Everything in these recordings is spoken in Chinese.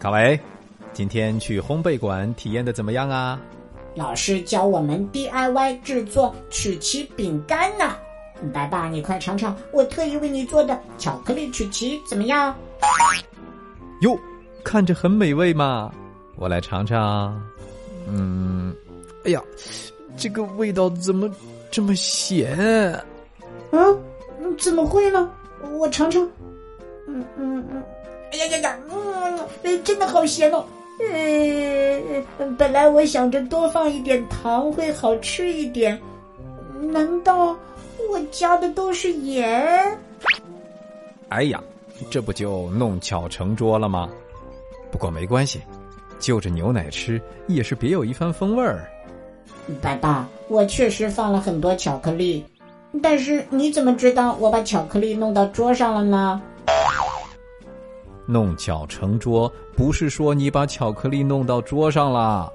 卡维，今天去烘焙馆体验的怎么样啊？老师教我们 DIY 制作曲奇饼干呢。白爸，你快尝尝我特意为你做的巧克力曲奇，怎么样？哟，看着很美味嘛，我来尝尝。嗯，哎呀，这个味道怎么这么咸？嗯，怎么会呢？我尝尝。嗯嗯嗯，哎呀呀呀，嗯，真的好咸哦。嗯，本来我想着多放一点糖会好吃一点，难道我加的都是盐？哎呀，这不就弄巧成拙了吗？不过没关系，就着牛奶吃也是别有一番风味儿。爸爸，我确实放了很多巧克力，但是你怎么知道我把巧克力弄到桌上了呢？弄巧成拙，不是说你把巧克力弄到桌上了，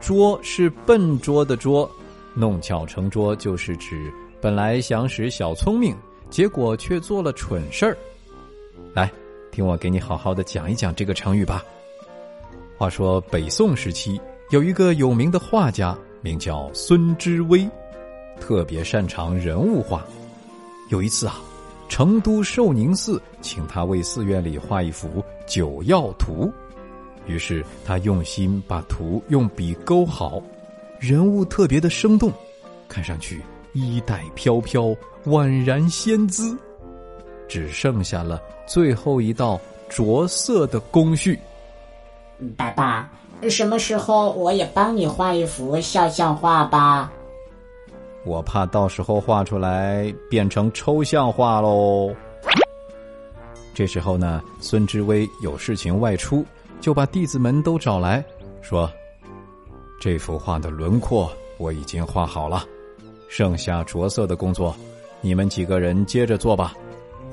拙是笨拙的拙，弄巧成拙就是指本来想使小聪明，结果却做了蠢事儿。来，听我给你好好的讲一讲这个成语吧。话说北宋时期有一个有名的画家，名叫孙知微，特别擅长人物画。有一次啊。成都寿宁寺请他为寺院里画一幅《九曜图》，于是他用心把图用笔勾好，人物特别的生动，看上去衣带飘飘，宛然仙姿。只剩下了最后一道着色的工序。爸爸，什么时候我也帮你画一幅肖像画吧？我怕到时候画出来变成抽象画喽。这时候呢，孙知微有事情外出，就把弟子们都找来说：“这幅画的轮廓我已经画好了，剩下着色的工作，你们几个人接着做吧，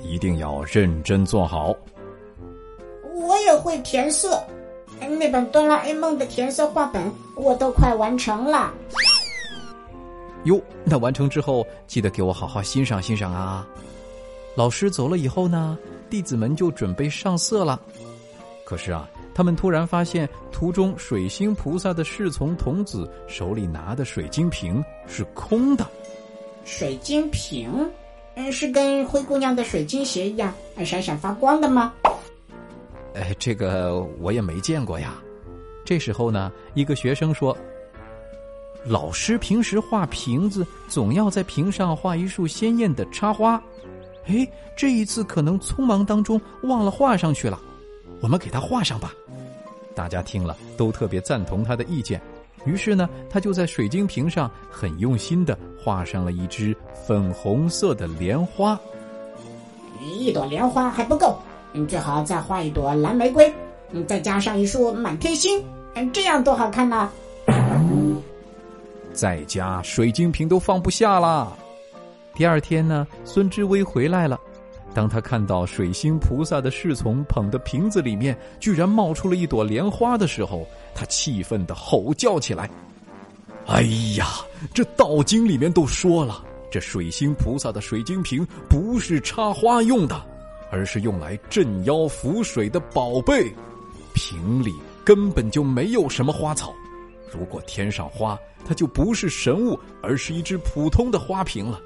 一定要认真做好。”我也会填色，那本哆啦 A 梦的填色画本我都快完成了。哟，那完成之后记得给我好好欣赏欣赏啊！老师走了以后呢，弟子们就准备上色了。可是啊，他们突然发现图中水星菩萨的侍从童子手里拿的水晶瓶是空的。水晶瓶，嗯，是跟灰姑娘的水晶鞋一样闪闪发光的吗？哎，这个我也没见过呀。这时候呢，一个学生说。老师平时画瓶子，总要在瓶上画一束鲜艳的插花。哎，这一次可能匆忙当中忘了画上去了，我们给他画上吧。大家听了都特别赞同他的意见，于是呢，他就在水晶瓶上很用心的画上了一只粉红色的莲花。一朵莲花还不够，你最好再画一朵蓝玫瑰，你再加上一束满天星，嗯，这样多好看呢。在家水晶瓶都放不下了。第二天呢，孙知微回来了。当他看到水星菩萨的侍从捧的瓶子里面居然冒出了一朵莲花的时候，他气愤的吼叫起来：“哎呀，这道经里面都说了，这水星菩萨的水晶瓶不是插花用的，而是用来镇妖伏水的宝贝。瓶里根本就没有什么花草。”如果添上花，它就不是神物，而是一只普通的花瓶了。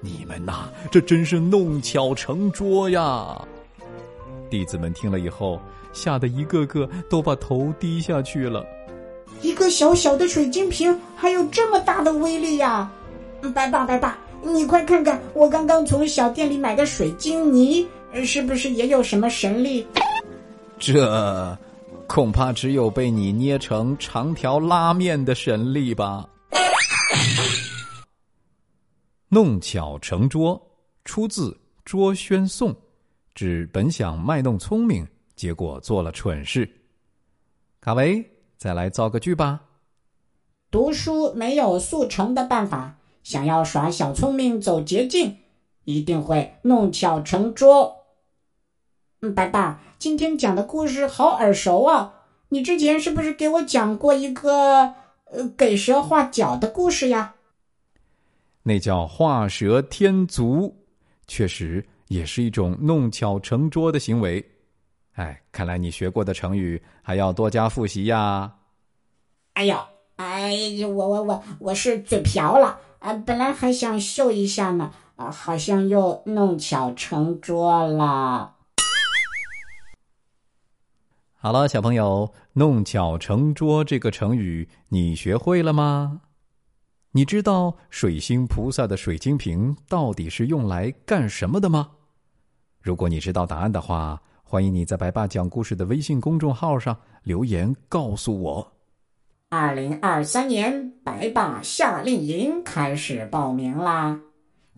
你们呐，这真是弄巧成拙呀！弟子们听了以后，吓得一个个都把头低下去了。一个小小的水晶瓶，还有这么大的威力呀！白爸，白爸，你快看看，我刚刚从小店里买的水晶泥，是不是也有什么神力？这。恐怕只有被你捏成长条拉面的神力吧。弄巧成拙，出自《拙宣颂》，指本想卖弄聪明，结果做了蠢事。卡维，再来造个句吧。读书没有速成的办法，想要耍小聪明走捷径，一定会弄巧成拙。嗯，白爸，今天讲的故事好耳熟啊！你之前是不是给我讲过一个呃给蛇画脚的故事呀？那叫画蛇添足，确实也是一种弄巧成拙的行为。哎，看来你学过的成语还要多加复习呀。哎呦，哎，我我我我是嘴瓢了啊！本来还想秀一下呢，啊，好像又弄巧成拙了。好了，小朋友，“弄巧成拙”这个成语你学会了吗？你知道水星菩萨的水晶瓶到底是用来干什么的吗？如果你知道答案的话，欢迎你在白爸讲故事的微信公众号上留言告诉我。二零二三年白爸夏令营开始报名啦！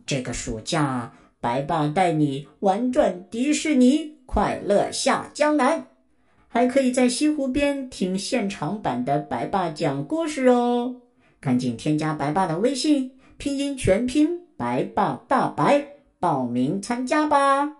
这个暑假，白爸带你玩转迪士尼，快乐下江南，还可以在西湖边听现场版的白爸讲故事哦！赶紧添加白爸的微信，拼音全拼白爸大白，报名参加吧！